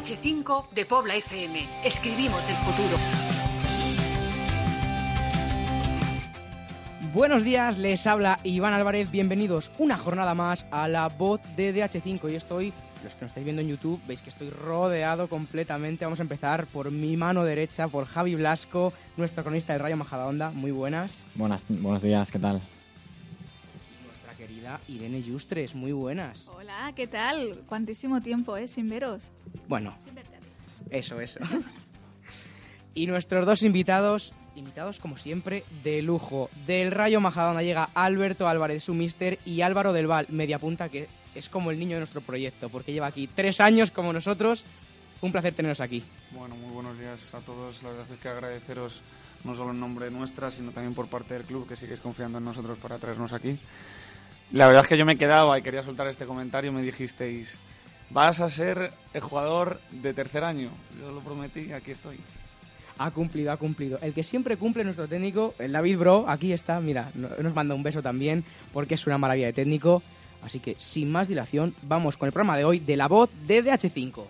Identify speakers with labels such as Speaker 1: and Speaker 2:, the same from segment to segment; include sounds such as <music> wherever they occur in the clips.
Speaker 1: DH5 de Pobla FM. Escribimos el futuro.
Speaker 2: Buenos días, les habla Iván Álvarez. Bienvenidos una jornada más a la voz de DH5. Y estoy, los que nos estáis viendo en YouTube, veis que estoy rodeado completamente. Vamos a empezar por mi mano derecha, por Javi Blasco, nuestro cronista del Rayo Majadahonda. Muy buenas.
Speaker 3: Buenas, buenos días, ¿qué tal?
Speaker 2: Querida Irene Yustres, muy buenas.
Speaker 4: Hola, ¿qué tal? Cuantísimo tiempo, ¿eh? Sin veros.
Speaker 2: Bueno,
Speaker 4: Sin verte
Speaker 2: eso, eso. <laughs> y nuestros dos invitados, invitados como siempre, de lujo. Del Rayo Majadahonda llega Alberto Álvarez, su mister, y Álvaro del Val, media punta, que es como el niño de nuestro proyecto, porque lleva aquí tres años como nosotros. Un placer teneros aquí.
Speaker 5: Bueno, muy buenos días a todos. La verdad es que agradeceros no solo en nombre nuestra, sino también por parte del club que sigues confiando en nosotros para traernos aquí. La verdad es que yo me quedaba y quería soltar este comentario. Me dijisteis, vas a ser el jugador de tercer año. Yo lo prometí, aquí estoy.
Speaker 2: Ha cumplido, ha cumplido. El que siempre cumple nuestro técnico, el David Bro, aquí está, mira, no- nos manda un beso también, porque es una maravilla de técnico. Así que, sin más dilación, vamos con el programa de hoy de la voz de DH5.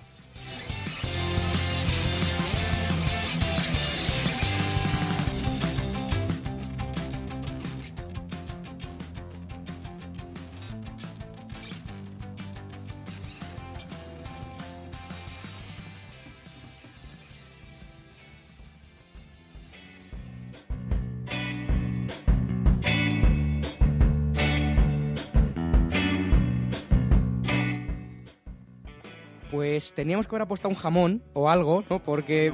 Speaker 2: Teníamos que haber apostado un jamón o algo, ¿no? Porque,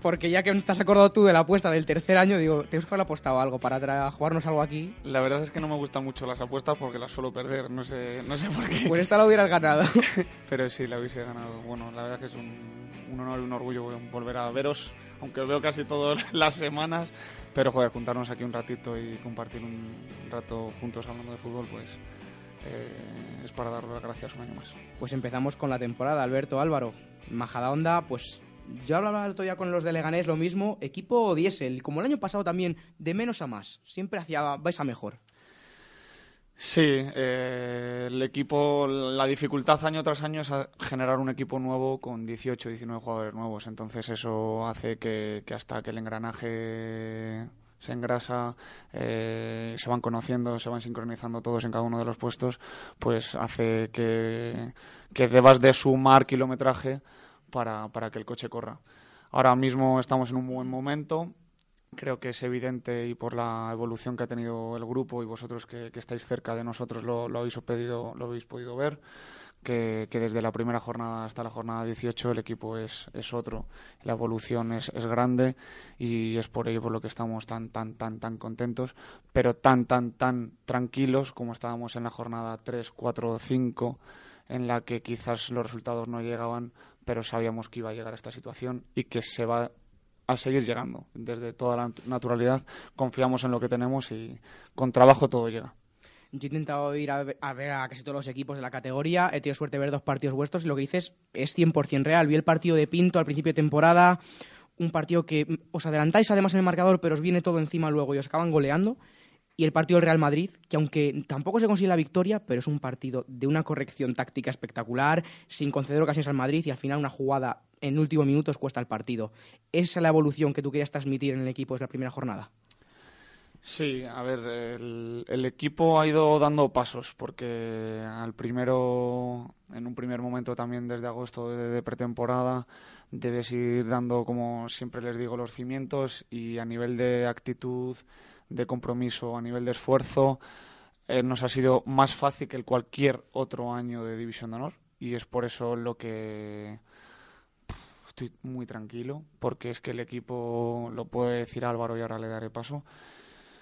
Speaker 2: porque ya que te has acordado tú de la apuesta del tercer año, digo, tenemos que haber apostado algo para jugarnos algo aquí.
Speaker 5: La verdad es que no me gustan mucho las apuestas porque las suelo perder. No sé, no sé por qué.
Speaker 2: Pues esta la hubieras ganado. <laughs>
Speaker 5: Pero sí, la hubiese ganado. Bueno, la verdad que es un, un honor y un orgullo volver a veros, aunque os veo casi todas <laughs> las semanas. Pero, joder, juntarnos aquí un ratito y compartir un rato juntos hablando de fútbol, pues eh, es para daros las gracias un año más.
Speaker 2: Pues empezamos con la temporada, Alberto Álvaro. Majadahonda, pues yo hablaba el otro día con los de Leganés lo mismo, equipo diésel, como el año pasado también, de menos a más, siempre hacia vais a mejor.
Speaker 5: Sí, eh, el equipo, la dificultad año tras año es generar un equipo nuevo con 18, 19 jugadores nuevos. Entonces eso hace que, que hasta que el engranaje se engrasa, eh, se van conociendo, se van sincronizando todos en cada uno de los puestos, pues hace que, que debas de sumar kilometraje para, para que el coche corra. Ahora mismo estamos en un buen momento, creo que es evidente y por la evolución que ha tenido el grupo y vosotros que, que estáis cerca de nosotros lo, lo habéis pedido, lo habéis podido ver, que, desde la primera jornada hasta la jornada 18 el equipo es, es otro, la evolución es, es grande y es por ello por lo que estamos tan, tan, tan, tan contentos, pero tan, tan, tan tranquilos como estábamos en la jornada 3, 4, 5, en la que quizás los resultados no llegaban, pero sabíamos que iba a llegar a esta situación y que se va a seguir llegando. Desde toda la nat- naturalidad confiamos en lo que tenemos y con trabajo todo llega.
Speaker 2: Yo he intentado ir a, ve- a ver a casi todos los equipos de la categoría, he tenido suerte de ver dos partidos vuestros y lo que dices es 100% real. Vi el partido de Pinto al principio de temporada, un partido que os adelantáis además en el marcador, pero os viene todo encima luego y os acaban goleando. Y el partido del Real Madrid, que aunque tampoco se consigue la victoria, pero es un partido de una corrección táctica espectacular, sin conceder ocasiones al Madrid y al final una jugada en último minuto os cuesta el partido. ¿Esa es la evolución que tú querías transmitir en el equipo desde la primera jornada?
Speaker 5: Sí, a ver, el, equipo ha ido dando pasos porque al primero, en un primer momento también desde agosto de, de pretemporada, debes ir dando, como siempre les digo, los cimientos y a nivel de actitud, de compromiso, a nivel de esfuerzo, eh, nos ha sido más fácil que el cualquier otro año de División de Honor. Y es por eso lo que estoy muy tranquilo porque es que el equipo, lo puede decir Álvaro y ahora le daré paso,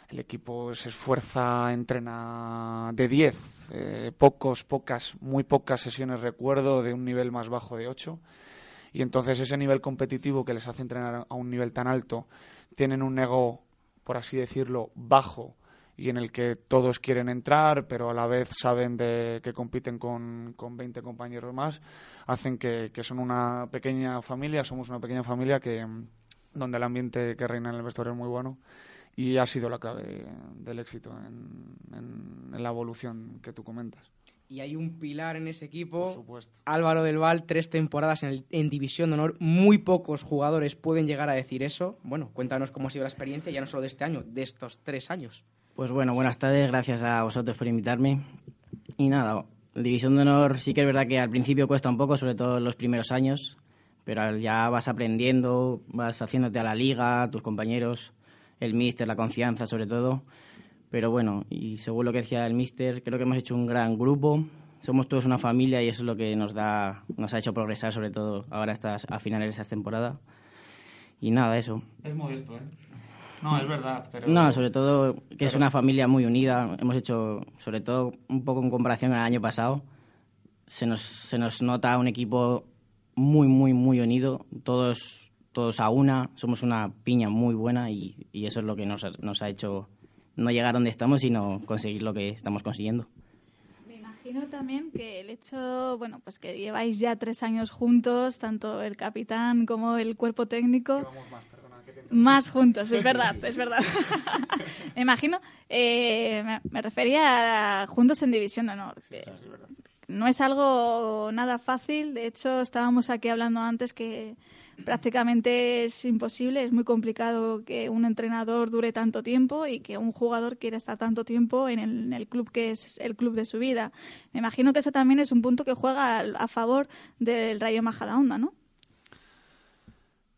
Speaker 5: el equipo se esfuerza, entrena de 10, eh, pocos, pocas, muy pocas sesiones recuerdo de un nivel más bajo de 8 y entonces ese nivel competitivo que les hace entrenar a un nivel tan alto tienen un ego, por así decirlo, bajo y en el que todos quieren entrar, pero a la vez saben de que compiten con, con 20 compañeros más, hacen que, que son una pequeña familia, somos una pequeña familia que donde el ambiente que reina en el vestuario es muy bueno y ha sido la clave del éxito en, en- en la evolución que tú comentas.
Speaker 2: Y hay un pilar en ese equipo.
Speaker 5: Por supuesto.
Speaker 2: Álvaro del Val, tres temporadas en, el- en División de Honor. Muy pocos jugadores pueden llegar a decir eso. Bueno, cuéntanos cómo ha sido la experiencia, ya no solo de este año, de estos tres años.
Speaker 6: Pues bueno, buenas tardes, gracias a vosotros por invitarme. Y nada, División de Honor sí que es verdad que al principio cuesta un poco, sobre todo en los primeros años, pero ya vas aprendiendo, vas haciéndote a la liga, tus compañeros, el míster, la confianza sobre todo. Pero bueno, y según lo que decía el míster, creo que hemos hecho un gran grupo, somos todos una familia y eso es lo que nos da, nos ha hecho progresar sobre todo ahora estas, a finales de esta temporada. Y nada, eso.
Speaker 5: Es modesto, ¿eh? No, es verdad, pero...
Speaker 6: No, sobre todo que es una familia muy unida. Hemos hecho, sobre todo, un poco en comparación al año pasado, se nos, se nos nota un equipo muy, muy, muy unido. Todos, todos a una, somos una piña muy buena y, y eso es lo que nos, ha- nos ha hecho no llegar donde estamos, sino conseguir lo que estamos consiguiendo.
Speaker 4: Me imagino también que el hecho, bueno, pues que lleváis ya tres años juntos, tanto el capitán como el cuerpo técnico. Más juntos, es verdad, es verdad. <laughs> me imagino, eh, me, me refería a juntos en División de Honor. que no es algo nada fácil, de hecho estábamos aquí hablando antes que prácticamente es imposible, es muy complicado que un entrenador dure tanto tiempo y que un jugador quiera estar tanto tiempo en el, club que es el club de su vida. Me imagino que eso también es un punto que juega al- a favor del Rayo Majadahonda, ¿no?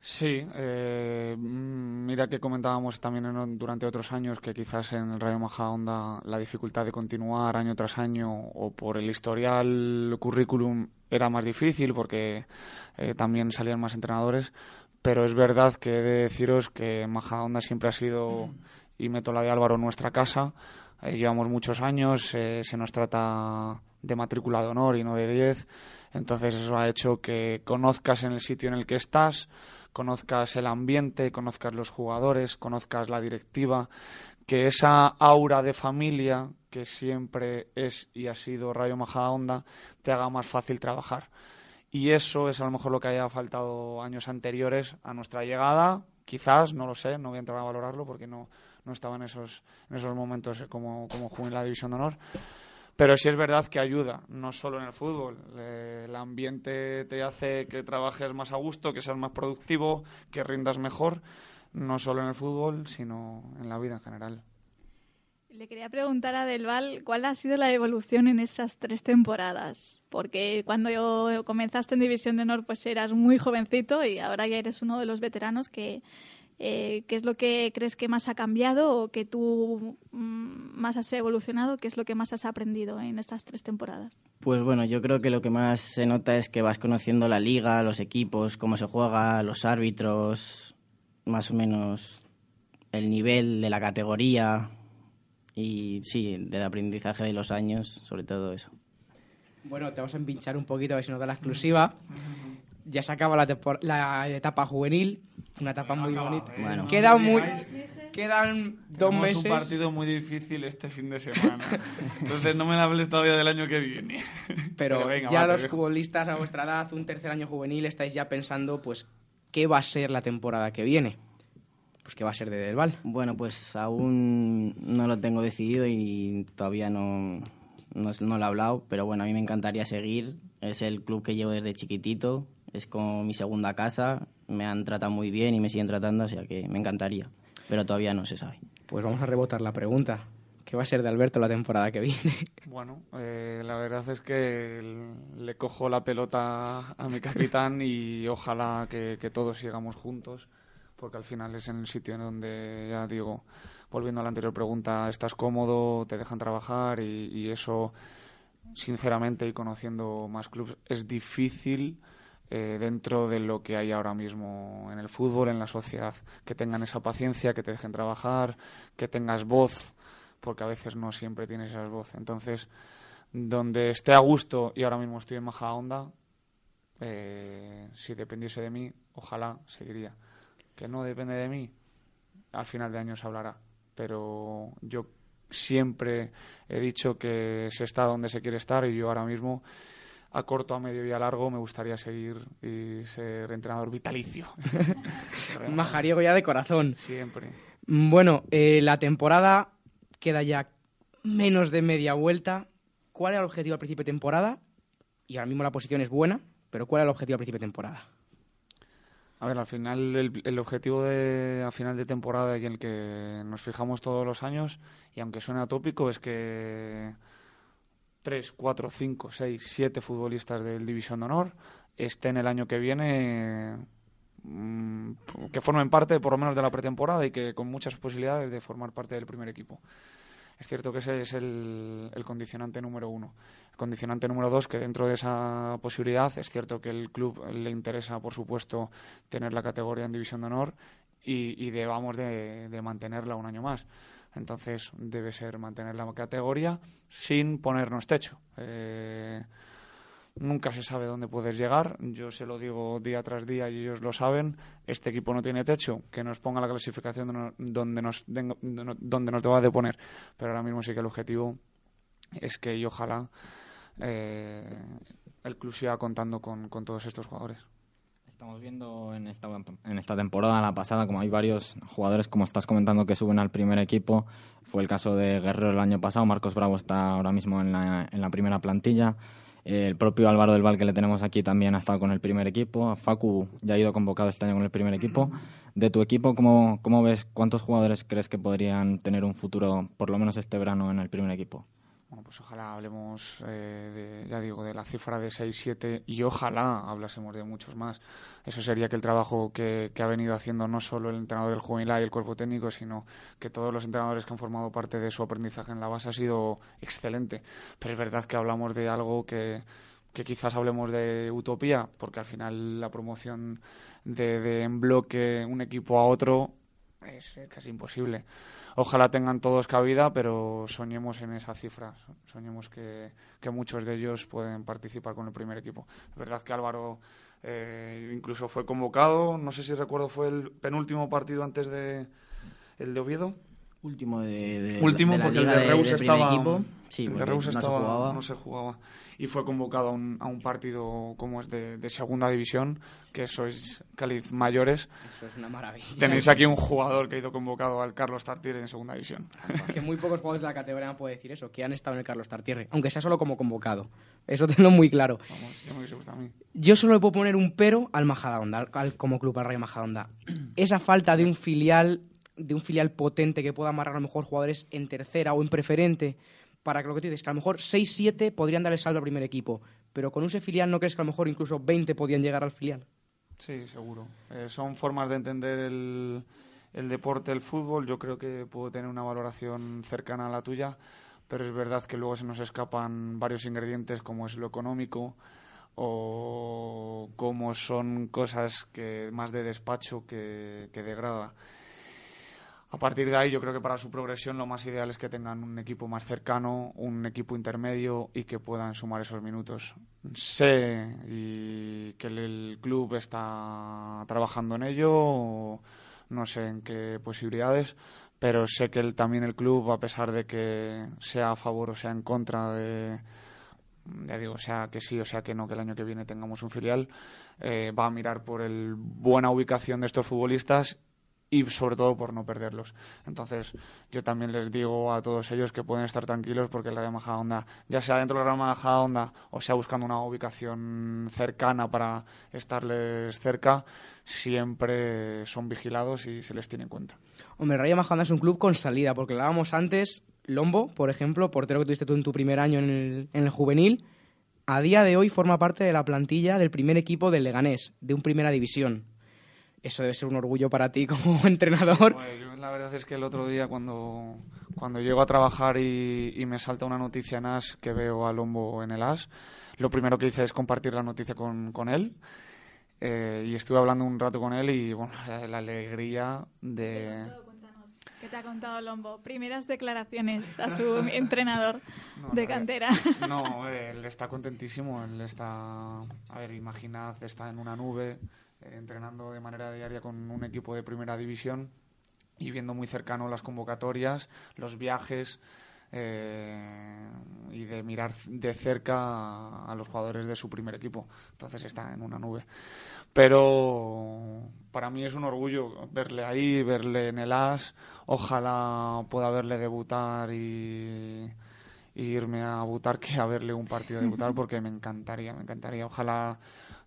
Speaker 5: Sí, eh, mm, mira que comentábamos también en- durante otros años que quizás en el Rayo Majadahonda la dificultad de continuar año tras año o por el historial currículum era más difícil porque eh, también salían más entrenadores, pero es verdad que he de deciros que Majadahonda siempre ha sido, y meto la de Álvaro, nuestra casa. Eh, llevamos muchos años, eh, se nos trata de matrícula de honor y no de 10. Entonces eso ha hecho que conozcas en el sitio en el que estás, conozcas el ambiente, conozcas los jugadores, conozcas la directiva, que esa aura de familia que siempre es y ha sido Rayo Majadahonda te haga más fácil trabajar. Y eso es a lo mejor lo que haya faltado años anteriores a nuestra llegada. Quizás, no lo sé, no voy a entrar a valorarlo porque no, no estaba en esos, en esos momentos como, como jugué en la División de Honor. Pero sí es verdad que ayuda, no solo en el fútbol. Eh, el ambiente te hace que trabajes más a gusto, que seas más productivo, que rindas mejor, no solo en el fútbol, sino en la vida en general.
Speaker 4: Le quería preguntar a Del Val cuál ha sido la evolución en esas tres temporadas, porque cuando yo comenzaste en División de Honor pues eras muy jovencito y ahora ya eres uno de los veteranos que eh, ¿qué es lo que crees que más ha cambiado o que tú mm, más has evolucionado? ¿Qué es lo que más has aprendido en estas tres temporadas?
Speaker 6: Pues bueno, yo creo que lo que más se nota es que vas conociendo la liga, los equipos, cómo se juega, los árbitros, más o menos el nivel de la categoría y sí, del aprendizaje de los años, sobre todo eso.
Speaker 2: Bueno, te vamos a empinchar un poquito a ver si nos da la exclusiva. Ya se acaba la, la etapa juvenil, una etapa muy bonita.
Speaker 6: Bueno.
Speaker 2: Quedan muy, quedan dos
Speaker 5: Tenemos
Speaker 2: meses.
Speaker 5: un partido muy difícil este fin de semana. Entonces no me hables todavía del año que viene.
Speaker 2: Pero,
Speaker 5: venga,
Speaker 2: ya
Speaker 5: va,
Speaker 2: los futbolistas a vuestra edad, un tercer año juvenil, estáis ya pensando, pues, ¿qué va a ser la temporada que viene? Pues, ¿qué va a ser de Del Val?
Speaker 6: Bueno, pues aún no lo tengo decidido y todavía no, no, no lo he hablado, pero bueno, a mí me encantaría seguir. Es el club que llevo desde chiquitito, es como mi segunda casa, me han tratado muy bien y me siguen tratando, o sea que me encantaría, pero todavía no se sabe.
Speaker 2: Pues vamos a rebotar la pregunta. ¿Qué va a ser de Alberto la temporada que viene? <laughs>
Speaker 5: Bueno, eh, la verdad es que le cojo la pelota a mi capitán y ojalá que, que todos sigamos juntos, porque al final es en el sitio en donde, ya digo, volviendo a la anterior pregunta, estás cómodo, te dejan trabajar y, y eso, sinceramente, y conociendo más clubes, es difícil eh, dentro de lo que hay ahora mismo en el fútbol, en la sociedad, que tengan esa paciencia, que te dejen trabajar, que tengas voz porque a veces no siempre tienes esa voz. Entonces, donde esté a gusto y ahora mismo estoy en Maja Onda, eh, si dependiese de mí, ojalá seguiría. Que no depende de mí, al final de año se hablará. Pero yo siempre he dicho que se está donde se quiere estar y yo ahora mismo a corto, a medio y a largo me gustaría seguir y ser entrenador vitalicio. <laughs>
Speaker 2: Majariego ya de corazón.
Speaker 5: Siempre.
Speaker 2: Bueno, eh, la temporada queda ya menos de media vuelta. ¿cuál era el objetivo al principio de temporada? Y ahora mismo la posición es buena, pero ¿cuál era el objetivo al principio de temporada?
Speaker 5: A ver, al final el, el objetivo de a final de temporada y en el que nos fijamos todos los años, y aunque suene atópico, es que tres, cuatro, cinco, seis, siete futbolistas del División de Honor estén el año que viene mm, que formen parte por lo menos de la pretemporada y que con muchas posibilidades de formar parte del primer equipo. Es cierto que ese es el, condicionante número uno. El condicionante número dos, que dentro de esa posibilidad es cierto que el club le interesa, por supuesto, tener la categoría en División de Honor y, debamos de, de mantenerla un año más. Entonces debe ser mantener la categoría sin ponernos techo. Eh, nunca se sabe dónde puedes llegar. Yo se lo digo día tras día y ellos lo saben. Este equipo no tiene techo. Que nos ponga la clasificación donde nos, donde nos deba de poner. Pero ahora mismo sí que el objetivo es que y ojalá eh, el club siga contando con, con todos estos jugadores.
Speaker 3: Estamos viendo en esta, en esta temporada, la pasada, como hay varios jugadores, como estás comentando, que suben al primer equipo. Fue el caso de Guerrero el año pasado. Marcos Bravo está ahora mismo en la, en la primera plantilla. El propio Álvaro del Val, que le tenemos aquí, también ha estado con el primer equipo. Facu ya ha ido convocado este año con el primer equipo. De tu equipo, ¿cómo, ¿cómo ves cuántos jugadores crees que podrían tener un futuro, por lo menos este verano, en el primer equipo?
Speaker 5: Bueno, pues ojalá hablemos, eh, de, ya digo, de la cifra de 6, 7 y ojalá hablásemos de muchos más. Eso sería que el trabajo que, ha venido haciendo no solo el entrenador del juvenil y el cuerpo técnico, sino que todos los entrenadores que han formado parte de su aprendizaje en la base ha sido excelente. Pero es verdad que hablamos de algo que, que quizás hablemos de utopía, porque al final la promoción de, de en bloque un equipo a otro es casi imposible ojalá tengan todos cabida, pero soñemos en esa cifra, soñemos que, muchos de ellos pueden participar con el primer equipo. Es verdad que Álvaro eh, incluso fue convocado, no sé si recuerdo, fue el penúltimo partido antes de el de Oviedo.
Speaker 6: Último de, de
Speaker 5: último
Speaker 6: de la
Speaker 5: porque
Speaker 6: liga
Speaker 5: el de Reus estaba
Speaker 6: equipo. Sí,
Speaker 5: el de Reus
Speaker 6: no se
Speaker 5: estaba-
Speaker 6: jugaba.
Speaker 5: no se jugaba y fue convocado a un, a un partido como es de, de segunda división que sois Cáliz mayores
Speaker 2: Eso es una maravilla.
Speaker 5: tenéis aquí un jugador que ha ido convocado al Carlos Tartiere en segunda división
Speaker 2: que muy pocos jugadores de la categoría poder decir eso, que han estado en el Carlos Tartiere, aunque sea solo como convocado. Eso <laughs> tenlo muy claro.
Speaker 5: vamos ya me gustado a mí
Speaker 2: Yo solo le puedo poner un pero al Majadahonda, al- al- como club, al Rayo Majadahonda. Esa falta de un filial, de un filial potente que pueda amarrar a lo mejor jugadores en tercera o en preferente, para que lo que tú dices, que a lo mejor 6-7 podrían dar el salto al primer equipo, pero con ese filial no crees que a lo mejor incluso 20 podían llegar al filial.
Speaker 5: Sí, seguro. Eh, son formas de entender el, el deporte, el fútbol. Yo creo que puedo tener una valoración cercana a la tuya, pero es verdad que luego se nos escapan varios ingredientes como es lo económico o como son cosas que más de despacho que, que de grada. A partir de ahí, yo creo que para su progresión lo más ideal es que tengan un equipo más cercano, un equipo intermedio y que puedan sumar esos minutos. Sé y que el, club está trabajando en ello, no sé en qué posibilidades, pero sé que también el club, a pesar de que sea a favor o sea en contra de, ya digo, sea que sí o sea que no, que el año que viene tengamos un filial, eh, va a mirar por el buena ubicación de estos futbolistas y sobre todo por no perderlos. Entonces, yo también les digo a todos ellos que pueden estar tranquilos porque el Real Majadahonda, ya sea dentro del Real Majadahonda o sea buscando una ubicación cercana para estarles cerca, siempre son vigilados y se les tiene en cuenta.
Speaker 2: Hombre, el Rayo Majadahonda es un club con salida, porque hablábamos antes, Lombo, por ejemplo, portero que tuviste tú en tu primer año en el, en el juvenil, a día de hoy forma parte de la plantilla del primer equipo del Leganés, de un primera división. Eso debe ser un orgullo para ti como <laughs> entrenador.
Speaker 5: Pues yo la verdad es que el otro día cuando, cuando llego a trabajar y, y me salta una noticia en AS que veo a Lombo en el AS, lo primero que hice es compartir la noticia con, con él. Eh, y estuve hablando un rato con él y bueno, <laughs> la, la alegría de...
Speaker 4: ¿Qué te ha contado Lombo? Primeras declaraciones a su <laughs> entrenador
Speaker 5: No,
Speaker 4: de cantera.
Speaker 5: No, él está contentísimo, él está, a ver, imaginad, está en una nube, entrenando de manera diaria con un equipo de primera división y viendo muy cercano las convocatorias, los viajes eh, y de mirar de cerca a, a los jugadores de su primer equipo. Entonces está en una nube. Pero para mí es un orgullo verle ahí, verle en el AS. Ojalá pueda verle debutar y, irme a debutar que a verle un partido debutar <laughs> porque me encantaría, me encantaría. Ojalá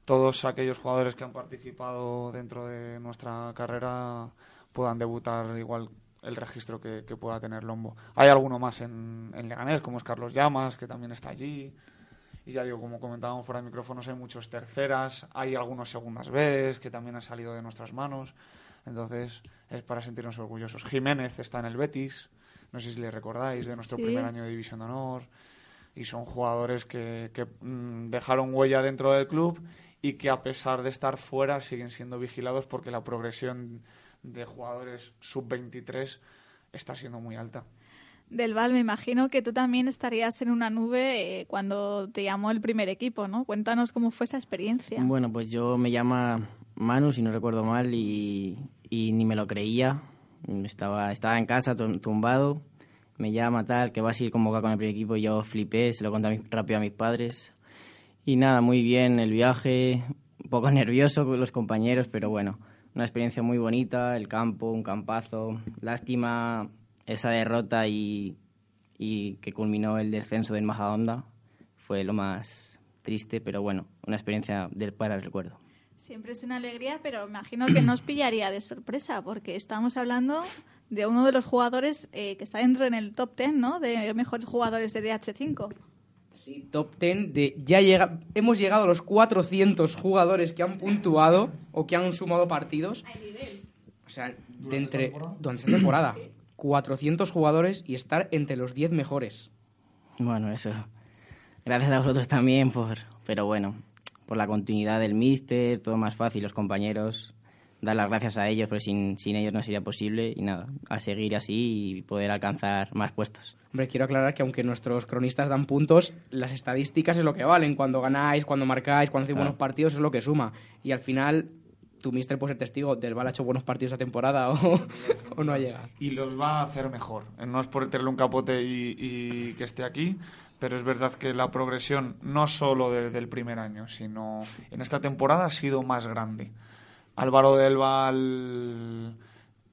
Speaker 5: todos aquellos jugadores que han participado dentro de nuestra carrera puedan debutar igual el registro que, pueda tener Lombo. Hay alguno más en, en, Leganés, como es Carlos Llamas, que también está allí. Y ya digo, como comentábamos fuera de micrófonos, hay muchos terceras, hay algunos segundas B que también han salido de nuestras manos. Entonces, es para sentirnos orgullosos. Jiménez está en el Betis, no sé si le recordáis, de nuestro primer año de División de Honor. Y son jugadores que, que mm, dejaron huella dentro del club y que a pesar de estar fuera siguen siendo vigilados porque la progresión de jugadores sub-23 está siendo muy alta.
Speaker 4: Del Val, me imagino que tú también estarías en una nube eh, cuando te llamó el primer equipo, ¿no? Cuéntanos cómo fue esa experiencia.
Speaker 6: Bueno, pues yo me llama Manu, si no recuerdo mal, y, ni me lo creía. Estaba, estaba en casa tumbado, me llama tal, que vas a ir convocado con el primer equipo, y yo flipé, se lo conté rápido a mis padres. Y nada, muy bien el viaje, un poco <laughs> nervioso con los compañeros, pero bueno, una experiencia muy bonita, el campo, un campazo. Lástima esa derrota y, que culminó el descenso del Majadahonda. Fue lo más triste, pero bueno, una experiencia del para el recuerdo.
Speaker 4: Siempre es una alegría, pero imagino que nos pillaría de sorpresa, porque estamos hablando de uno de los jugadores eh, que está dentro en el top 10, ¿no? De mejores jugadores de DH5.
Speaker 2: Sí, top 10 de ya llega, hemos llegado a los 400 jugadores que han puntuado o que han sumado partidos. O sea, de entre durante esta temporada 400 jugadores y estar entre los 10 mejores.
Speaker 6: Bueno, eso. Gracias a vosotros también por, pero bueno, por la continuidad del míster, todo más fácil, los compañeros dar las gracias a ellos, porque sin, sin ellos no sería posible y nada, a seguir así y poder alcanzar más puestos.
Speaker 2: Hombre, quiero aclarar que aunque nuestros cronistas dan puntos, las estadísticas es lo que valen. Cuando ganáis, cuando marcáis, cuando hacéis buenos partidos es lo que suma. Y al final, tu mister puede ser testigo del Val ha hecho buenos partidos esta temporada o, <laughs> o, no ha llegado.
Speaker 5: Y los va a hacer mejor. No es por tenerle un capote y, y, que esté aquí, pero es verdad que la progresión, no solo desde el primer año, sino en esta temporada ha sido más grande. Álvaro del Val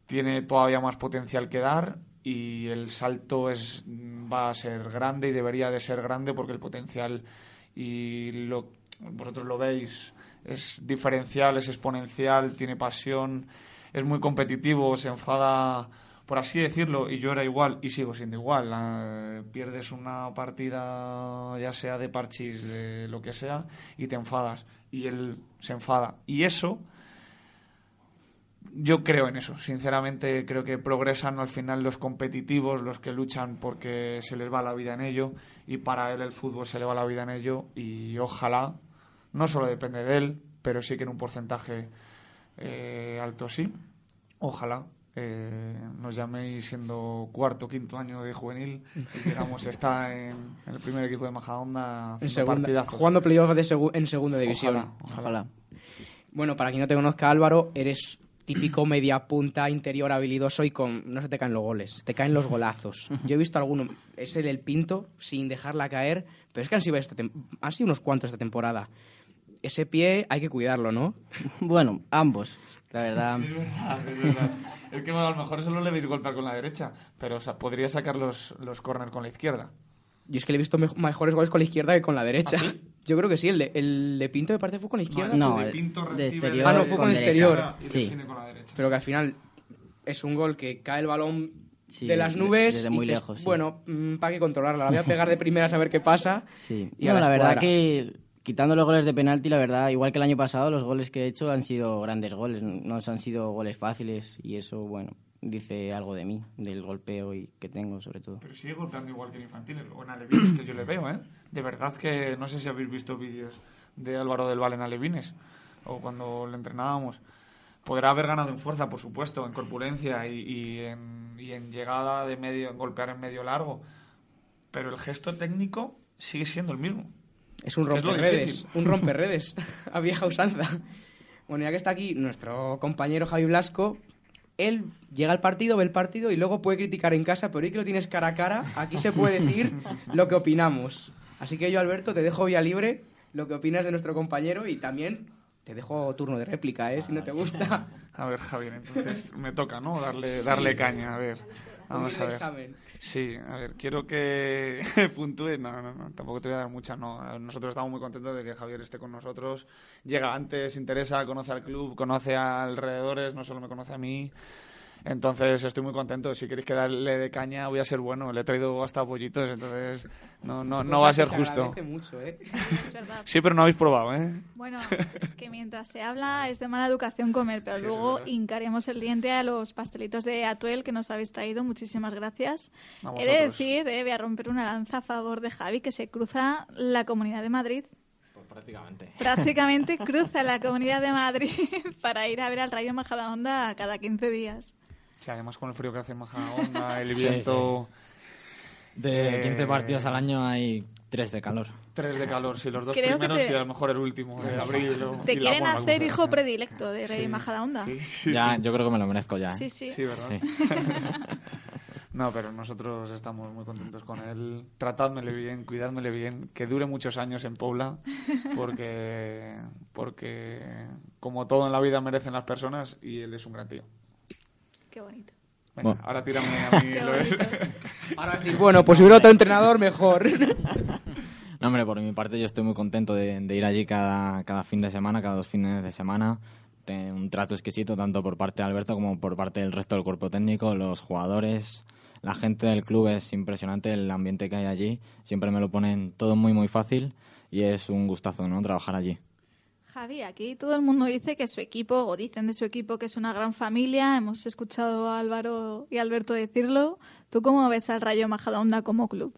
Speaker 5: tiene todavía más potencial que dar y el salto es va a ser grande y debería de ser grande porque el potencial y lo vosotros lo veis es diferencial, es exponencial, tiene pasión, es muy competitivo, se enfada por así decirlo, y yo era igual y sigo siendo igual. pierdes una partida, ya sea de parchis, de lo que sea, y te enfadas. Y él se enfada. Y eso yo creo en eso, sinceramente creo que progresan al final los competitivos, los que luchan porque se les va la vida en ello y para él el fútbol se le va la vida en ello y ojalá, no solo depende de él, pero sí que en un porcentaje eh, alto sí, ojalá eh, nos llaméis siendo cuarto, quinto año de juvenil y digamos está en, el primer equipo de Majadahonda
Speaker 2: jugando playoff en segunda división.
Speaker 6: Ojalá, ojalá.
Speaker 2: Bueno, para quien no te conozca Álvaro, eres típico media punta interior habilidoso y con no se te caen los goles, te caen los golazos. <laughs> Yo he visto alguno, es el del Pinto, sin dejarla caer, pero es que han sido, han sido unos cuantos esta temporada. Ese pie hay que cuidarlo, ¿no? <laughs>
Speaker 6: Bueno, ambos, la verdad.
Speaker 5: Sí, es verdad, es verdad. Es que a lo mejor eso lo le veis golpear con la derecha, pero podría sacar los, los corners con la izquierda.
Speaker 2: Yo es que le he visto mejores goles con la izquierda que con la derecha.
Speaker 5: ¿Ah,
Speaker 2: Yo creo que sí, el de, el de Pinto me parece fue con la izquierda.
Speaker 6: No,
Speaker 5: el de Pinto
Speaker 6: de exterior.
Speaker 2: Ah, no, fue con, exterior.
Speaker 6: Sí.
Speaker 2: Pero que al final es un gol que cae el balón de las nubes.
Speaker 6: Desde muy lejos.
Speaker 2: Bueno, mm, ¿para qué controlarla? La voy a <laughs> pegar de primera a ver qué pasa.
Speaker 6: Sí. Y la, verdad que quitando los goles de penalti, la verdad, igual que el año pasado, los goles que he hecho han sido grandes goles. No han sido goles fáciles y eso, bueno, dice algo de mí, del golpeo y que tengo sobre todo.
Speaker 5: Pero sigue golpeando igual que en infantiles o en alevines que yo le veo, ¿eh? De verdad que no sé si habéis visto vídeos de Álvaro del Val en alevines o cuando le entrenábamos. Podrá haber ganado en fuerza, por supuesto, en corpulencia y, en, y en llegada de medio, en golpear en medio largo, pero el gesto técnico sigue siendo el mismo.
Speaker 2: Es un romperredes, un romperredes <laughs> a vieja usanza. Bueno, ya que está aquí nuestro compañero Javi Blasco, él llega al partido, ve el partido y luego puede criticar en casa, pero hoy que lo tienes cara a cara, aquí se puede decir lo que opinamos. Así que yo, Alberto, te dejo vía libre lo que opinas de nuestro compañero y también te dejo turno de réplica, ¿eh? Si no te gusta. <laughs>
Speaker 5: A ver, Javier, entonces me toca, ¿no? Darle, darle caña, a ver. <laughs> Vamos a ver. Sí, a ver, quiero que <laughs> puntúe. No, no, no, tampoco te voy a dar mucha, no. Nosotros estamos muy contentos de que Javier esté con nosotros. Llega antes, interesa, conoce al club, conoce a alrededores, no solo me conoce a mí. Entonces estoy muy contento. Si queréis que darle de caña, voy a ser bueno. Le he traído hasta pollitos, entonces no, no, no va a ser justo.
Speaker 2: Mucho, ¿eh? <laughs>
Speaker 4: Es verdad.
Speaker 5: Sí, pero no habéis probado, ¿eh?
Speaker 4: Bueno, es que mientras se habla es de mala educación comer, pero
Speaker 5: Sí,
Speaker 4: luego hincaremos el diente a los pastelitos de Atuel que nos habéis traído. Muchísimas gracias.
Speaker 5: A
Speaker 4: He de decir, eh, voy a romper una lanza a favor de Javi, que se cruza la Comunidad de Madrid.
Speaker 3: Pues prácticamente.
Speaker 4: Prácticamente <laughs> cruza la Comunidad de Madrid <laughs> para ir a ver al Rayo Majadahonda cada 15 días.
Speaker 5: Sí, además con el frío que hace en Majadahonda, <laughs> el
Speaker 3: Sí,
Speaker 5: viento...
Speaker 3: De
Speaker 5: Eh,
Speaker 3: 15 partidos al año hay 3 de calor.
Speaker 5: Tres de calor, sí, los dos
Speaker 4: Creo
Speaker 5: primeros
Speaker 4: te-
Speaker 5: y a lo mejor el último, de abril. o-
Speaker 4: Te quieren hacer hijo predilecto de Rey
Speaker 5: Sí.
Speaker 4: Majadahonda.
Speaker 5: Sí, sí,
Speaker 3: ya,
Speaker 5: sí.
Speaker 3: yo creo que me lo merezco ya. ¿eh?
Speaker 4: Sí, sí.
Speaker 5: Sí, ¿verdad?
Speaker 3: Sí. <laughs>
Speaker 5: No, pero nosotros estamos muy contentos con él. Tratádmele bien, cuidádmele bien, que dure muchos años en Pobla, porque, porque como todo en la vida merecen las personas y él es un gran tío.
Speaker 4: Qué bonito.
Speaker 5: Venga,
Speaker 3: Bueno.
Speaker 5: ahora tírame a <laughs> mí lo es.
Speaker 2: Ahora decir, bueno, pues si hubiera otro entrenador, mejor. <laughs>
Speaker 3: No, hombre, por mi parte yo estoy muy contento de, de ir allí cada, cada fin de semana, cada dos fines de semana. Un trato exquisito tanto por parte de Alberto como por parte del resto del cuerpo técnico, los jugadores, la gente del club es impresionante, el ambiente que hay allí. Siempre me lo ponen todo muy, muy fácil y es un gustazo, ¿no? Trabajar allí.
Speaker 4: Javi, aquí todo el mundo dice que su equipo, o dicen de su equipo que es una gran familia. Hemos escuchado a Álvaro y Alberto decirlo. ¿Tú cómo ves al Rayo Majadahonda como club?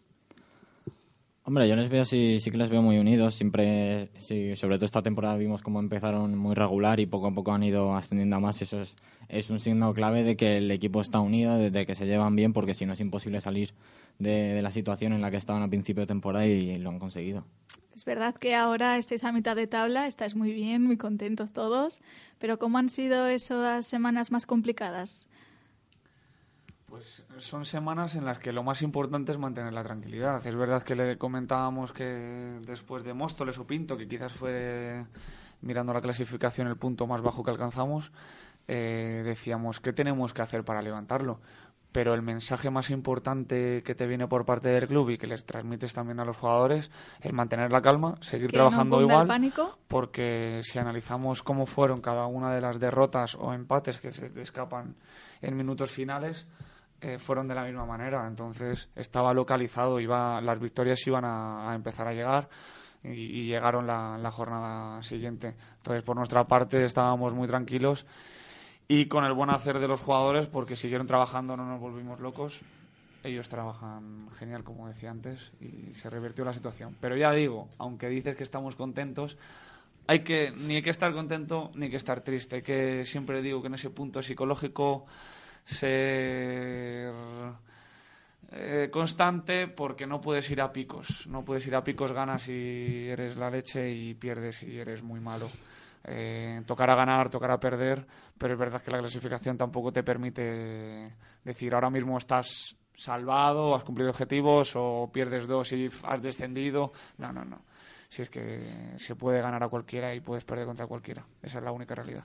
Speaker 3: Hombre, yo les veo, sí, sí que les veo muy unidos. Siempre, sí, sobre todo esta temporada vimos cómo empezaron muy regular y poco a poco han ido ascendiendo a más. Eso es, es un signo clave de que el equipo está unido, de, que se llevan bien, porque si no es imposible salir de, de la situación en la que estaban a principio de temporada y, lo han conseguido.
Speaker 4: Es verdad que ahora estáis a mitad de tabla, estáis muy bien, muy contentos todos, pero ¿cómo han sido esas semanas más complicadas?
Speaker 5: Pues son semanas en las que lo más importante es mantener la tranquilidad. Es verdad que le comentábamos que después de Móstoles o Pinto, que quizás fue mirando la clasificación el punto más bajo que alcanzamos, eh, decíamos qué tenemos que hacer para levantarlo. Pero el mensaje más importante que te viene por parte del club y que les transmites también a los jugadores es mantener la calma, seguir
Speaker 4: ¿Que no
Speaker 5: trabajando
Speaker 4: el
Speaker 5: igual
Speaker 4: pánico?
Speaker 5: porque si analizamos cómo fueron cada una de las derrotas o empates que se te escapan en minutos finales, eh, fueron de la misma manera. Entonces estaba localizado, iba, las victorias iban a, a empezar a llegar y, y llegaron la, la jornada siguiente. Entonces, por nuestra parte, estábamos muy tranquilos y con el buen hacer de los jugadores porque siguieron trabajando, no nos volvimos locos. Ellos trabajan genial, como decía antes, y se revirtió la situación. Pero ya digo, aunque dices que estamos contentos, hay que ni hay que estar contento ni hay que estar triste. Que siempre digo que en ese punto psicológico ser eh, constante porque no puedes ir a picos. No puedes ir a picos, ganas y eres la leche y pierdes y eres muy malo. Eh, tocará ganar, tocará perder, pero es verdad que la clasificación tampoco te permite decir ahora mismo estás salvado, has cumplido objetivos o pierdes dos y has descendido. No, no, no. Si es que se puede ganar a cualquiera y puedes perder contra cualquiera. Esa es la única realidad.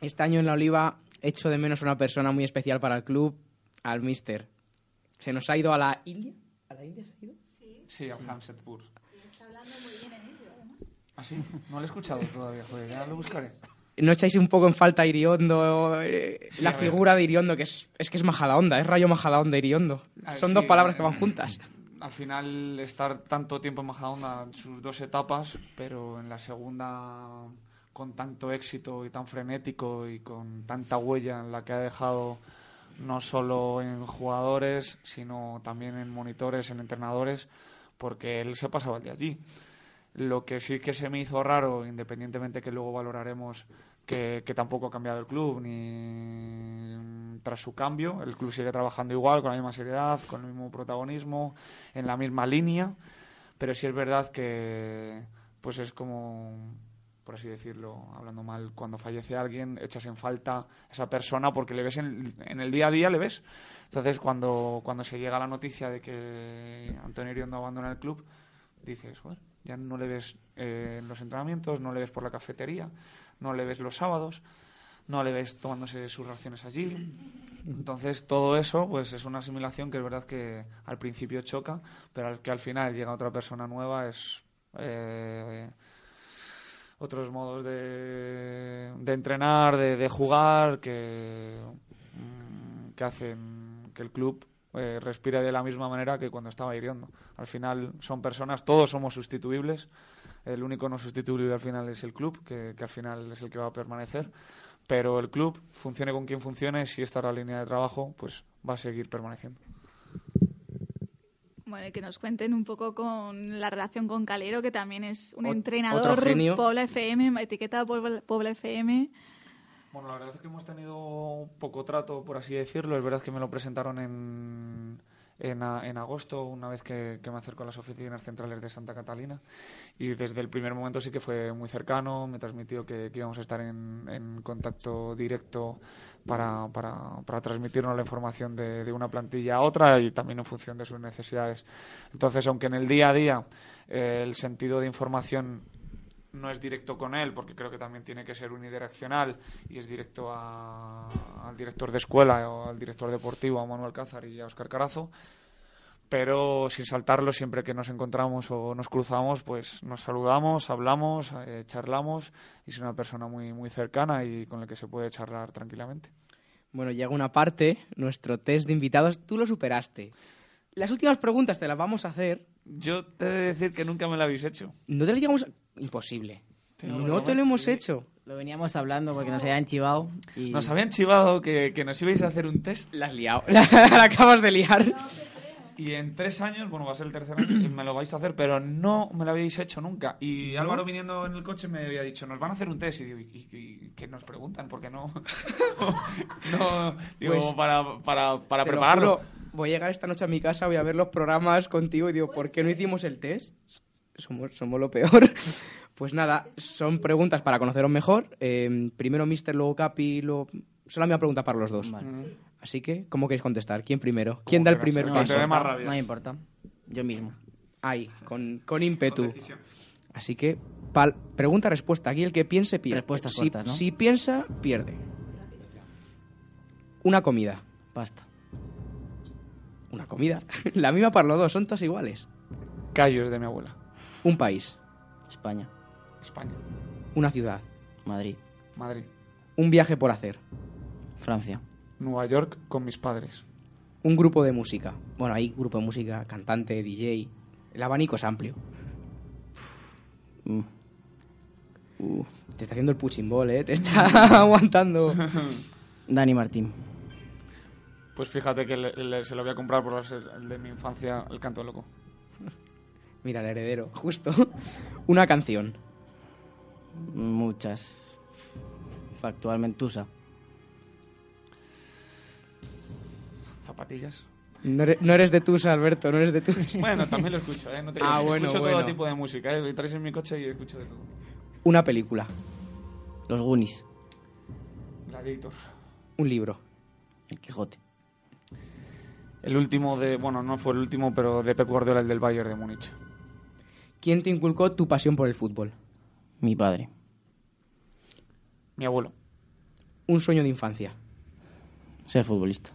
Speaker 2: Este año en la Oliva echo de menos una persona muy especial para el club, al Mister. Se nos ha ido a la India. ¿A la India se ha ido?
Speaker 5: Sí, al Hamsetpur. ¿Ah, sí? No lo he escuchado todavía, joder, ya lo buscaré.
Speaker 2: ¿No echáis un poco en falta a Iriondo? eh,
Speaker 5: Sí,
Speaker 2: la
Speaker 5: a
Speaker 2: figura de Iriondo, que es, es que es Majadahonda, es Rayo Majadahonda Iriondo.
Speaker 5: Ah,
Speaker 2: Son
Speaker 5: sí,
Speaker 2: dos palabras
Speaker 5: eh,
Speaker 2: que van juntas.
Speaker 5: Al final, estar tanto tiempo en Majadahonda, sus dos etapas, pero en la segunda con tanto éxito y tan frenético y con tanta huella en la que ha dejado no solo en jugadores, sino también en monitores, en entrenadores, porque él se pasaba el día allí. Lo que sí que se me hizo raro, independientemente que luego valoraremos que, tampoco ha cambiado el club ni tras su cambio, el club sigue trabajando igual, con la misma seriedad, con el mismo protagonismo, en la misma línea, pero sí es verdad que pues es como por así decirlo, hablando mal, cuando fallece alguien, echas en falta a esa persona porque le ves en, el día a día, le ves. Entonces, cuando, cuando se llega la noticia de que Antonio Iriondo abandona el club, dices, "Joder, ya no le ves eh, en los entrenamientos, no le ves por la cafetería, no le ves los sábados. no le ves tomándose sus raciones allí. Entonces, todo eso pues es una asimilación que es verdad que al principio choca, pero que al final llega otra persona nueva es eh, otros modos de, de entrenar, de, de jugar, que, mm, que hacen que el club eh, respire de la misma manera que cuando estaba hiriendo. Al final son personas, todos somos sustituibles. El único no sustituible al final es el club, que, que al final es el que va a permanecer. Pero el club, funcione con quien funcione, si esta es la línea de trabajo, pues va a seguir permaneciendo.
Speaker 4: Bueno, y que nos cuenten un poco con la relación con Calero, que también es un
Speaker 2: Ot-
Speaker 4: entrenador. Pobla FM, etiqueta Pobla FM.
Speaker 5: Bueno, la verdad es que hemos tenido poco trato, por así decirlo. Es verdad que me lo presentaron en, en, en agosto, una vez que, me acerco a las oficinas centrales de Santa Catalina. Y desde el primer momento sí que fue muy cercano. Me transmitió que, íbamos a estar en, en contacto directo para, para, para transmitirnos la información de, de una plantilla a otra y también en función de sus necesidades. Entonces, aunque en el día a día eh, el sentido de información no es directo con él, porque creo que también tiene que ser unidireccional y es directo a- al director de escuela o al director deportivo, a Manuel Cázar y a Oscar Carazo. Pero sin saltarlo, siempre que nos encontramos o nos cruzamos, pues nos saludamos, hablamos, eh, charlamos y es una persona muy, muy cercana y con la que se puede charlar tranquilamente.
Speaker 2: Bueno, llega una parte, nuestro test de invitados, tú lo superaste. Las últimas preguntas te las vamos a hacer.
Speaker 5: Yo te he de decir que nunca me lo habéis hecho.
Speaker 2: No te lo digamos... Imposible.
Speaker 5: No,
Speaker 2: te lo hemos
Speaker 5: sí.
Speaker 2: hecho.
Speaker 6: Lo veníamos hablando porque nos habían chivado y...
Speaker 5: Nos habían chivado que, que nos ibais a hacer un test
Speaker 2: La has liado. <laughs> La, acabas de liar.
Speaker 5: Y en tres años, bueno, va a ser el tercer año, y me lo vais a hacer, pero no me lo habéis hecho nunca. Y Álvaro viniendo en el coche me había dicho, nos van a hacer un test. Y digo, ¿y, y- y qué nos preguntan? Porque no... <laughs> no, digo,
Speaker 2: Pues,
Speaker 5: para, para, para prepararlo.
Speaker 2: juro, voy a llegar esta noche a mi casa, voy a ver los programas contigo y digo, ¿por qué no hicimos el test? Somos, somos lo peor. <laughs> Pues nada, son preguntas para conoceros mejor. Eh, primero Mister, luego Capi, luego... Son la misma pregunta para los dos.
Speaker 6: Vale.
Speaker 2: Así que, ¿cómo queréis contestar? ¿Quién primero? ¿Quién da el primer
Speaker 5: no,
Speaker 6: No,
Speaker 2: paso?
Speaker 5: más rabia.
Speaker 6: no me importa. Yo mismo.
Speaker 2: Ahí, con, con ímpetu.
Speaker 5: Con.
Speaker 2: Así que, pal- pregunta-respuesta. Aquí el que piense, pierde.
Speaker 6: Respuestas
Speaker 2: si,
Speaker 6: cortas, ¿no?
Speaker 2: si piensa, pierde. Una comida.
Speaker 6: Basta.
Speaker 2: Una comida. <laughs> la misma para los dos, son todas iguales.
Speaker 5: Callos de mi abuela.
Speaker 2: Un país.
Speaker 6: España.
Speaker 5: España.
Speaker 2: Una ciudad.
Speaker 6: Madrid.
Speaker 5: Madrid.
Speaker 2: Un viaje por hacer.
Speaker 6: Francia.
Speaker 5: Nueva York con mis padres.
Speaker 2: Un grupo de música. Bueno, hay grupo de música, cantante, DJ. El abanico es amplio.
Speaker 6: Mm. Uh.
Speaker 2: Te está haciendo el puchimbol, ¿eh? Te está <laughs> aguantando.
Speaker 6: Dani Martín.
Speaker 5: Pues fíjate que le- le- se lo voy a comprar por ser el de mi infancia, El Canto Loco.
Speaker 2: Mira, el heredero, <laughs> justo. Una canción.
Speaker 6: Muchas. Factualmente Tusa.
Speaker 5: Zapatillas.
Speaker 2: No eres, no eres de Tusa, Alberto, no eres de Tusa. <laughs>
Speaker 5: Bueno, también lo escucho, ¿eh? No te
Speaker 2: Ah,
Speaker 5: digo,
Speaker 2: bueno,
Speaker 5: escucho
Speaker 2: bueno.
Speaker 5: todo tipo de música, ¿eh? Traes en mi coche y escucho de todo.
Speaker 2: Una película.
Speaker 6: Los Goonies.
Speaker 5: Gladiator.
Speaker 2: Un libro.
Speaker 6: El Quijote.
Speaker 5: El último de, bueno, no fue el último, pero de Pep Guardiola, el del Bayern de Múnich.
Speaker 2: ¿Quién te inculcó tu pasión por el fútbol?
Speaker 6: Mi padre.
Speaker 5: Mi abuelo.
Speaker 2: Un sueño de infancia.
Speaker 6: Ser futbolista.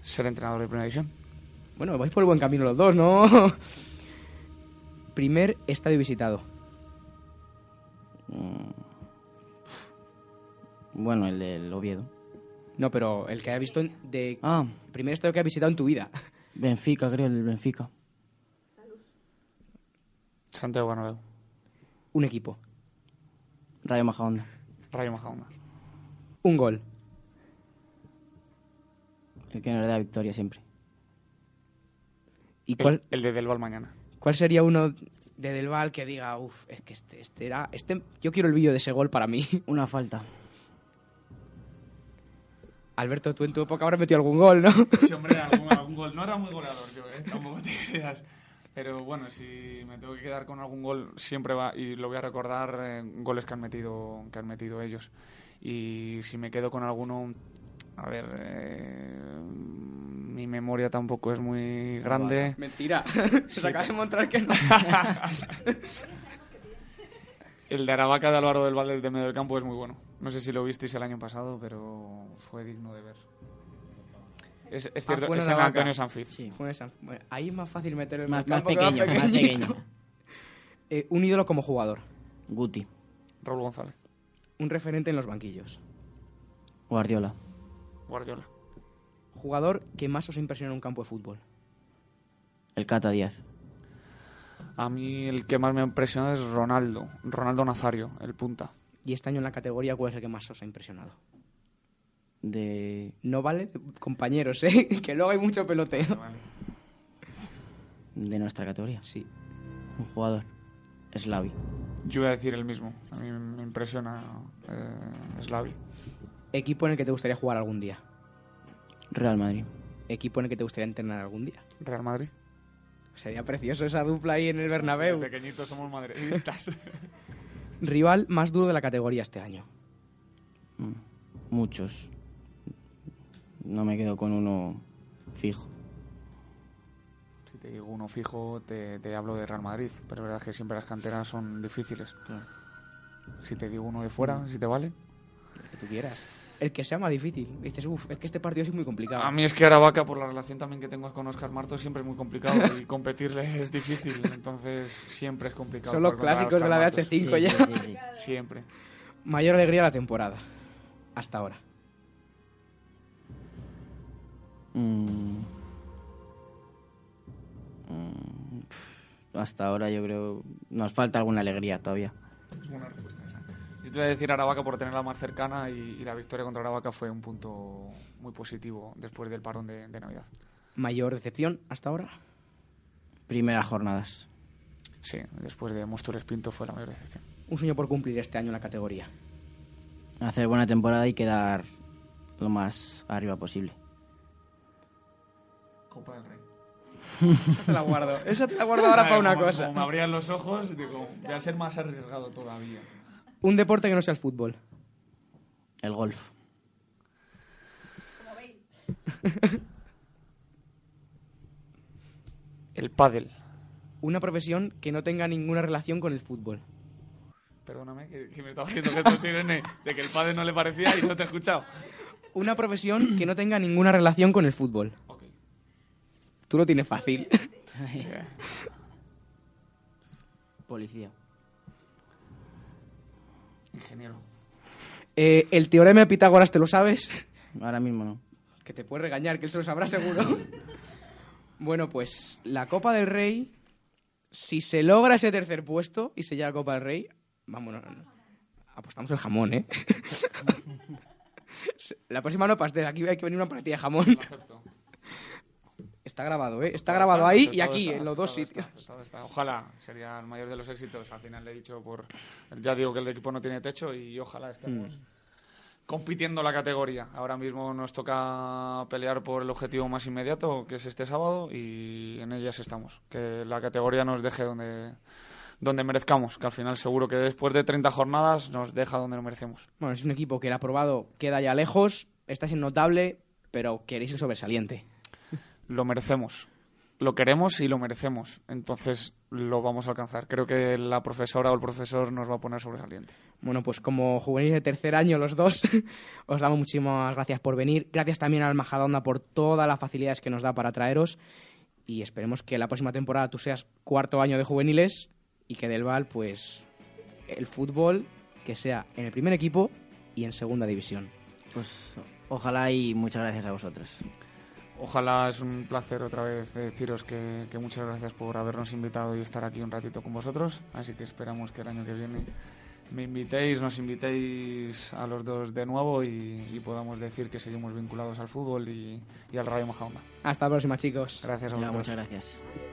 Speaker 5: Ser entrenador de primera división.
Speaker 2: Bueno, vais por el buen camino los dos, ¿no? Primer estadio visitado.
Speaker 6: Bueno, el del Oviedo.
Speaker 2: No, pero el que haya visto de...
Speaker 6: Ah,
Speaker 2: Primer estadio que ha visitado en tu vida.
Speaker 6: Benfica, creo, el Benfica.
Speaker 5: Santiago Bernabéu.
Speaker 2: Un equipo.
Speaker 6: Rayo Majadahonda.
Speaker 5: Rayo Majadahonda.
Speaker 2: Un gol.
Speaker 6: El que nos da victoria siempre.
Speaker 2: ¿Y
Speaker 5: El,
Speaker 2: cuál,
Speaker 5: el de Del Val mañana.
Speaker 2: cuál sería uno de Del Val que diga, uff, es que este, este era... Este, yo quiero el vídeo de ese gol para mí. <laughs>
Speaker 6: Una falta.
Speaker 2: Alberto, tú en tu época habrás metido algún gol, ¿no?
Speaker 5: Sí, hombre, algún, algún gol. No era muy goleador yo, ¿eh? Tampoco te creas. Pero bueno, si me tengo que quedar con algún gol, siempre va, y lo voy a recordar, eh, goles que han metido que han metido ellos. Y si me quedo con alguno, a ver, eh, mi memoria tampoco es muy grande.
Speaker 2: Mentira. <laughs> Se acaba de mostrar que no. <laughs>
Speaker 5: El de Aravaca de Álvaro del Valle de medio del campo es muy bueno. No sé si lo visteis el año pasado, pero fue digno de ver. Es, es
Speaker 2: Ah,
Speaker 5: cierto, es
Speaker 2: Aravaca.
Speaker 5: Antonio.
Speaker 6: Sí.
Speaker 2: Fue en San- bueno, ahí es más fácil meter el
Speaker 6: Más, más
Speaker 2: campo que más
Speaker 6: pequeño, más
Speaker 2: pequeño.
Speaker 6: pequeño. <laughs>
Speaker 2: Eh, un ídolo como jugador.
Speaker 6: Guti,
Speaker 5: Raúl González,
Speaker 2: Un referente en los banquillos.
Speaker 6: Guardiola,
Speaker 5: Guardiola.
Speaker 2: Jugador que más os impresiona en un campo de fútbol.
Speaker 6: el Cata Díaz,
Speaker 5: A mí el que más me ha impresionado es Ronaldo, Ronaldo Nazario, el punta.
Speaker 2: Y este año en la categoría, ¿cuál es el que más os ha impresionado?
Speaker 6: De,
Speaker 2: No vale compañeros, <laughs> ¿eh? que luego hay mucho peloteo.
Speaker 6: de nuestra categoría.
Speaker 2: Sí.
Speaker 6: Un jugador, Slavi,
Speaker 5: Yo voy a decir el mismo. A mí me impresiona eh, Slavi.
Speaker 2: Equipo en el que te gustaría jugar algún día.
Speaker 6: Real Madrid,
Speaker 2: Equipo en el que te gustaría entrenar algún día.
Speaker 5: Real Madrid.
Speaker 2: Sería precioso esa dupla ahí en el Bernabéu.
Speaker 5: Pequeñitos somos madridistas. <laughs>
Speaker 2: Rival más duro de la categoría este año.
Speaker 6: Mm, muchos. No me quedo con uno fijo.
Speaker 5: si te digo uno fijo, te, te hablo de Real Madrid. Pero es verdad que siempre las canteras son difíciles.
Speaker 6: Claro.
Speaker 5: Si te digo uno de fuera, si te vale.
Speaker 2: El que tú quieras. El que sea más difícil. Dices, uff, es que este partido es muy complicado.
Speaker 5: A mí es que Aravaca, por la relación también que tengo con Oscar Marto, siempre es muy complicado y <laughs> competirle es difícil. Entonces siempre es complicado.
Speaker 2: Son los clásicos de la
Speaker 5: Óscar Martos.
Speaker 2: BH5
Speaker 6: Sí,
Speaker 2: ya.
Speaker 6: sí. <laughs>
Speaker 5: Siempre.
Speaker 2: Mayor alegría de la temporada. Hasta ahora.
Speaker 6: Mm. Mm, Hasta ahora yo creo nos falta alguna alegría todavía.
Speaker 5: Es buena respuesta esa. Yo te voy a decir Aravaca por tenerla más cercana y, y la victoria contra Aravaca fue un punto muy positivo después del parón de, de Navidad.
Speaker 2: Mayor decepción hasta ahora.
Speaker 6: Primeras jornadas.
Speaker 5: Sí, después de Móstoles Pinto fue la mayor decepción.
Speaker 2: Un sueño por cumplir este año en la categoría.
Speaker 6: Hacer buena temporada y quedar lo más arriba posible.
Speaker 5: Copa del Rey.
Speaker 2: Esa te la guardo. Esa te la guardo ahora <laughs> para una cosa.
Speaker 5: Como me abrían los ojos, digo, voy a ser más arriesgado todavía.
Speaker 2: Un deporte que no sea el fútbol.
Speaker 6: El golf. <laughs>
Speaker 5: El pádel.
Speaker 2: Una profesión que no tenga ninguna relación con el fútbol.
Speaker 5: Perdóname, que, que me estaba haciendo gestos Irene de que el pádel no le parecía y no te he escuchado.
Speaker 2: Una profesión que no tenga ninguna relación con el fútbol. Tú lo tienes fácil. <laughs>
Speaker 6: Policía.
Speaker 5: Ingeniero.
Speaker 2: Eh, el teorema de Pitágoras, ¿te lo sabes?
Speaker 6: Ahora mismo no.
Speaker 2: Que te puede regañar, que él se lo sabrá seguro. <laughs> bueno, pues la Copa del Rey, si se logra ese tercer puesto y se lleva la Copa del Rey, vámonos. Apostamos el jamón, ¿eh? <laughs> la próxima no pastel, aquí hay que venir una partida de jamón. Está grabado, ¿eh? Está grabado ahí y aquí,
Speaker 5: está,
Speaker 2: en los dos sitios.
Speaker 5: Ojalá sería el mayor de los éxitos. Al final le he dicho por. Ya digo que el equipo no tiene techo y ojalá estemos
Speaker 2: Mm.
Speaker 5: compitiendo la categoría. Ahora mismo nos toca pelear por el objetivo más inmediato, que es este sábado, y en ellas estamos. Que la categoría nos deje donde, donde merezcamos. Que al final seguro que después de 30 jornadas nos deja donde lo merecemos.
Speaker 2: Bueno, es un equipo que el aprobado queda ya lejos, está siendo notable, pero queréis el sobresaliente.
Speaker 5: Lo merecemos. Lo queremos y lo merecemos. Entonces lo vamos a alcanzar. Creo que la profesora o el profesor nos va a poner sobresaliente.
Speaker 2: Bueno, pues como juveniles de tercer año los dos, <laughs> os damos muchísimas gracias por venir. Gracias también al Majadahonda por todas las facilidades que nos da para traeros. Y esperemos que la próxima temporada tú seas cuarto año de juveniles y que del Val, pues, el fútbol que sea en el primer equipo y en segunda división.
Speaker 6: Pues ojalá y muchas gracias a vosotros.
Speaker 5: Ojalá es un placer otra vez deciros que, que muchas gracias por habernos invitado y estar aquí un ratito con vosotros. Así que esperamos que el año que viene me invitéis, nos invitéis a los dos de nuevo y, y podamos decir que seguimos vinculados al fútbol y, y al Radio Majadahonda.
Speaker 2: Hasta la próxima, chicos.
Speaker 5: Gracias a
Speaker 6: Ya,
Speaker 5: vosotros.
Speaker 6: muchas gracias.